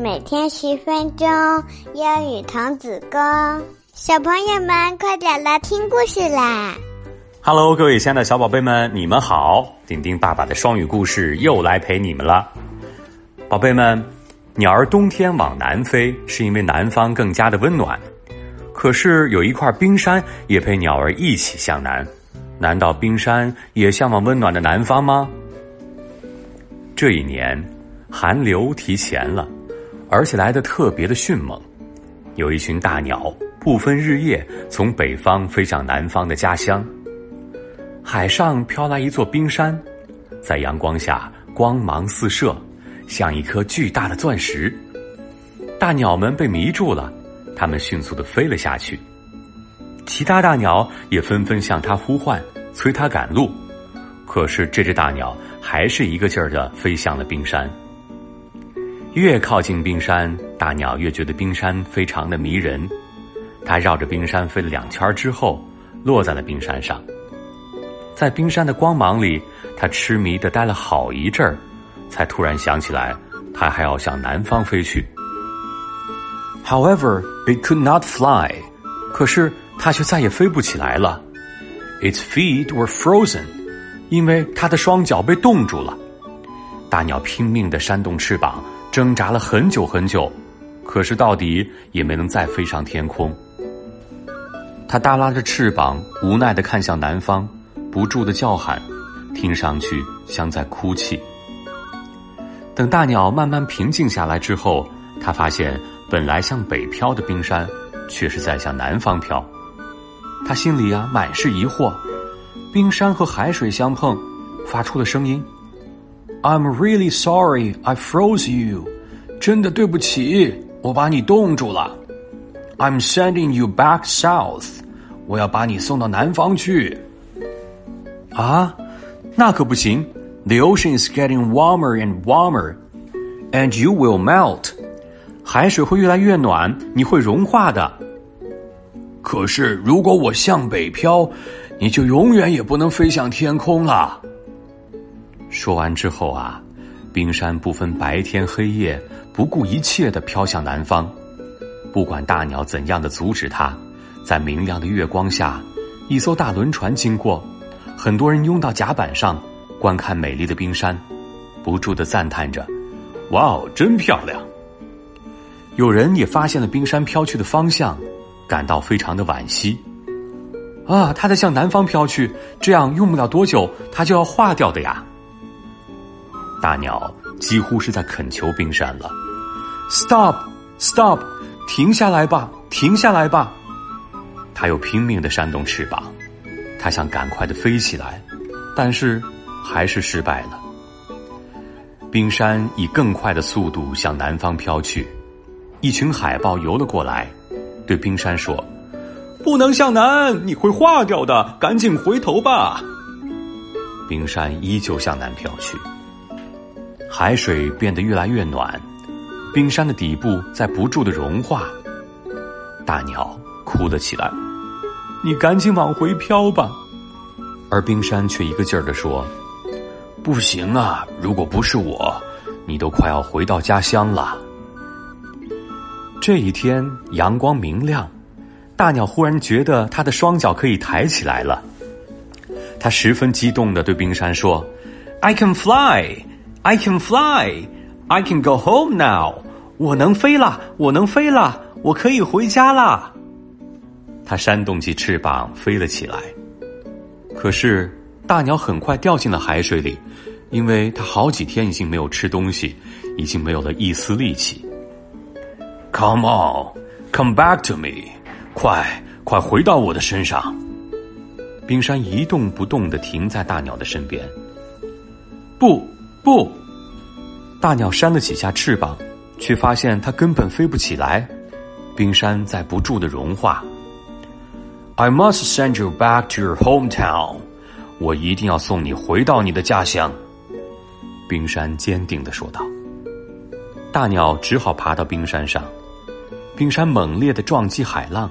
每天十分钟，英语童子功。小朋友们，快点来听故事啦！Hello，各位亲爱的小宝贝们，你们好！丁丁爸爸的双语故事又来陪你们了。宝贝们，鸟儿冬天往南飞，是因为南方更加的温暖。可是有一块冰山也陪鸟儿一起向南，难道冰山也向往温暖的南方吗？这一年，寒流提前了，而且来的特别的迅猛。有一群大鸟不分日夜从北方飞向南方的家乡。海上飘来一座冰山，在阳光下光芒四射。像一颗巨大的钻石，大鸟们被迷住了，它们迅速的飞了下去。其他大鸟也纷纷向它呼唤，催它赶路。可是这只大鸟还是一个劲儿的飞向了冰山。越靠近冰山，大鸟越觉得冰山非常的迷人。它绕着冰山飞了两圈之后，落在了冰山上。在冰山的光芒里，它痴迷的待了好一阵儿。才突然想起来，它还要向南方飞去。However, it could not fly. 可是它却再也飞不起来了。Its feet were frozen. 因为它的双脚被冻住了。大鸟拼命的扇动翅膀，挣扎了很久很久，可是到底也没能再飞上天空。它耷拉着翅膀，无奈的看向南方，不住的叫喊，听上去像在哭泣。等大鸟慢慢平静下来之后，他发现本来向北飘的冰山，却是在向南方飘。他心里啊满是疑惑：冰山和海水相碰，发出了声音。I'm really sorry, I froze you。真的对不起，我把你冻住了。I'm sending you back south。我要把你送到南方去。啊，那可不行。The ocean is getting warmer and warmer, and you will melt. 海水会越来越暖，你会融化的。可是，如果我向北飘，你就永远也不能飞向天空了。说完之后啊，冰山不分白天黑夜，不顾一切的飘向南方。不管大鸟怎样的阻止它，在明亮的月光下，一艘大轮船经过，很多人拥到甲板上。观看美丽的冰山，不住的赞叹着：“哇哦，真漂亮！”有人也发现了冰山飘去的方向，感到非常的惋惜。啊，它在向南方飘去，这样用不了多久，它就要化掉的呀！大鸟几乎是在恳求冰山了：“Stop，Stop，停下来吧，停下来吧！”它又拼命的扇动翅膀，它想赶快的飞起来，但是。还是失败了。冰山以更快的速度向南方飘去，一群海豹游了过来，对冰山说：“不能向南，你会化掉的，赶紧回头吧。”冰山依旧向南飘去，海水变得越来越暖，冰山的底部在不住的融化。大鸟哭了起来：“你赶紧往回飘吧。”而冰山却一个劲儿的说。不行啊！如果不是我，你都快要回到家乡了。这一天阳光明亮，大鸟忽然觉得它的双脚可以抬起来了。它十分激动的对冰山说：“I can fly, I can fly, I can go home now。我能飞了，我能飞了，我可以回家了。”它扇动起翅膀飞了起来，可是。大鸟很快掉进了海水里，因为它好几天已经没有吃东西，已经没有了一丝力气。Come on, come back to me，快快回到我的身上。冰山一动不动的停在大鸟的身边。不不，大鸟扇了几下翅膀，却发现它根本飞不起来。冰山在不住的融化。I must send you back to your hometown。我一定要送你回到你的家乡。”冰山坚定的说道。大鸟只好爬到冰山上，冰山猛烈的撞击海浪，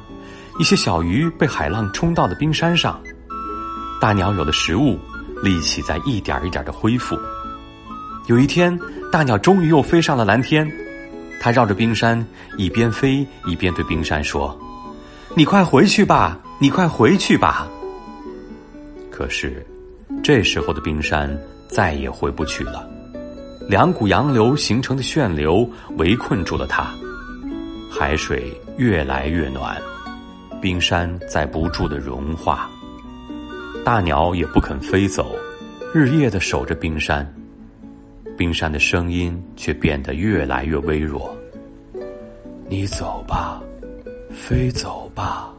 一些小鱼被海浪冲到了冰山上。大鸟有了食物，力气在一点一点的恢复。有一天，大鸟终于又飞上了蓝天，它绕着冰山一边飞一边对冰山说：“你快回去吧，你快回去吧。”可是，这时候的冰山再也回不去了。两股洋流形成的旋流围困住了它，海水越来越暖，冰山在不住的融化。大鸟也不肯飞走，日夜的守着冰山。冰山的声音却变得越来越微弱。你走吧，飞走吧。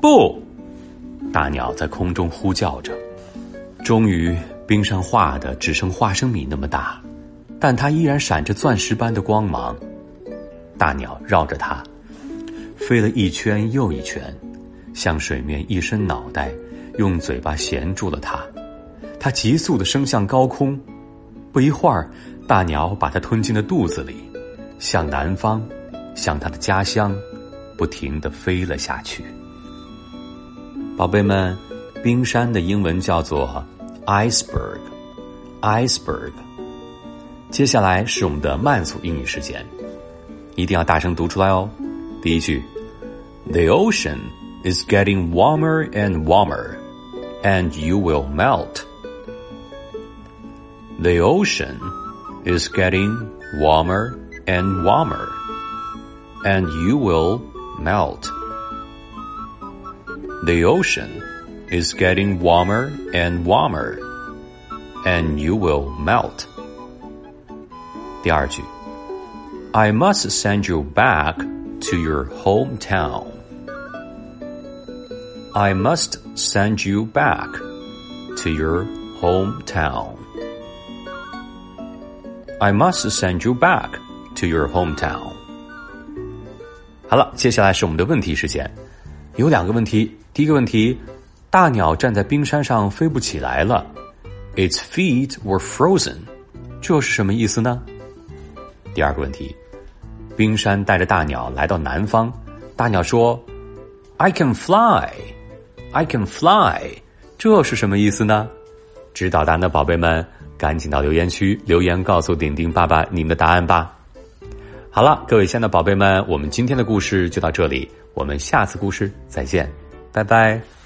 不，大鸟在空中呼叫着。终于，冰山化的只剩花生米那么大，但它依然闪着钻石般的光芒。大鸟绕着它飞了一圈又一圈，向水面一伸脑袋，用嘴巴衔住了它。它急速的升向高空。不一会儿，大鸟把它吞进了肚子里，向南方，向它的家乡，不停的飞了下去。宝贝们，冰山的英文叫做 iceberg，iceberg。接下来是我们的慢速英语时间，一定要大声读出来哦。第一句：The ocean is getting warmer and warmer, and you will melt. The ocean is getting warmer and warmer, and you will melt. The ocean is getting warmer and warmer, and you will melt. 第二句, I must send you back to your hometown. I must send you back to your hometown. I must send you back to your hometown. 好了，接下来是我们的问题时间，有两个问题。第一个问题，大鸟站在冰山上飞不起来了，Its feet were frozen，这是什么意思呢？第二个问题，冰山带着大鸟来到南方，大鸟说，I can fly，I can fly，这是什么意思呢？知道答案的宝贝们。赶紧到留言区留言，告诉顶顶爸爸您的答案吧。好了，各位亲爱的宝贝们，我们今天的故事就到这里，我们下次故事再见，拜拜。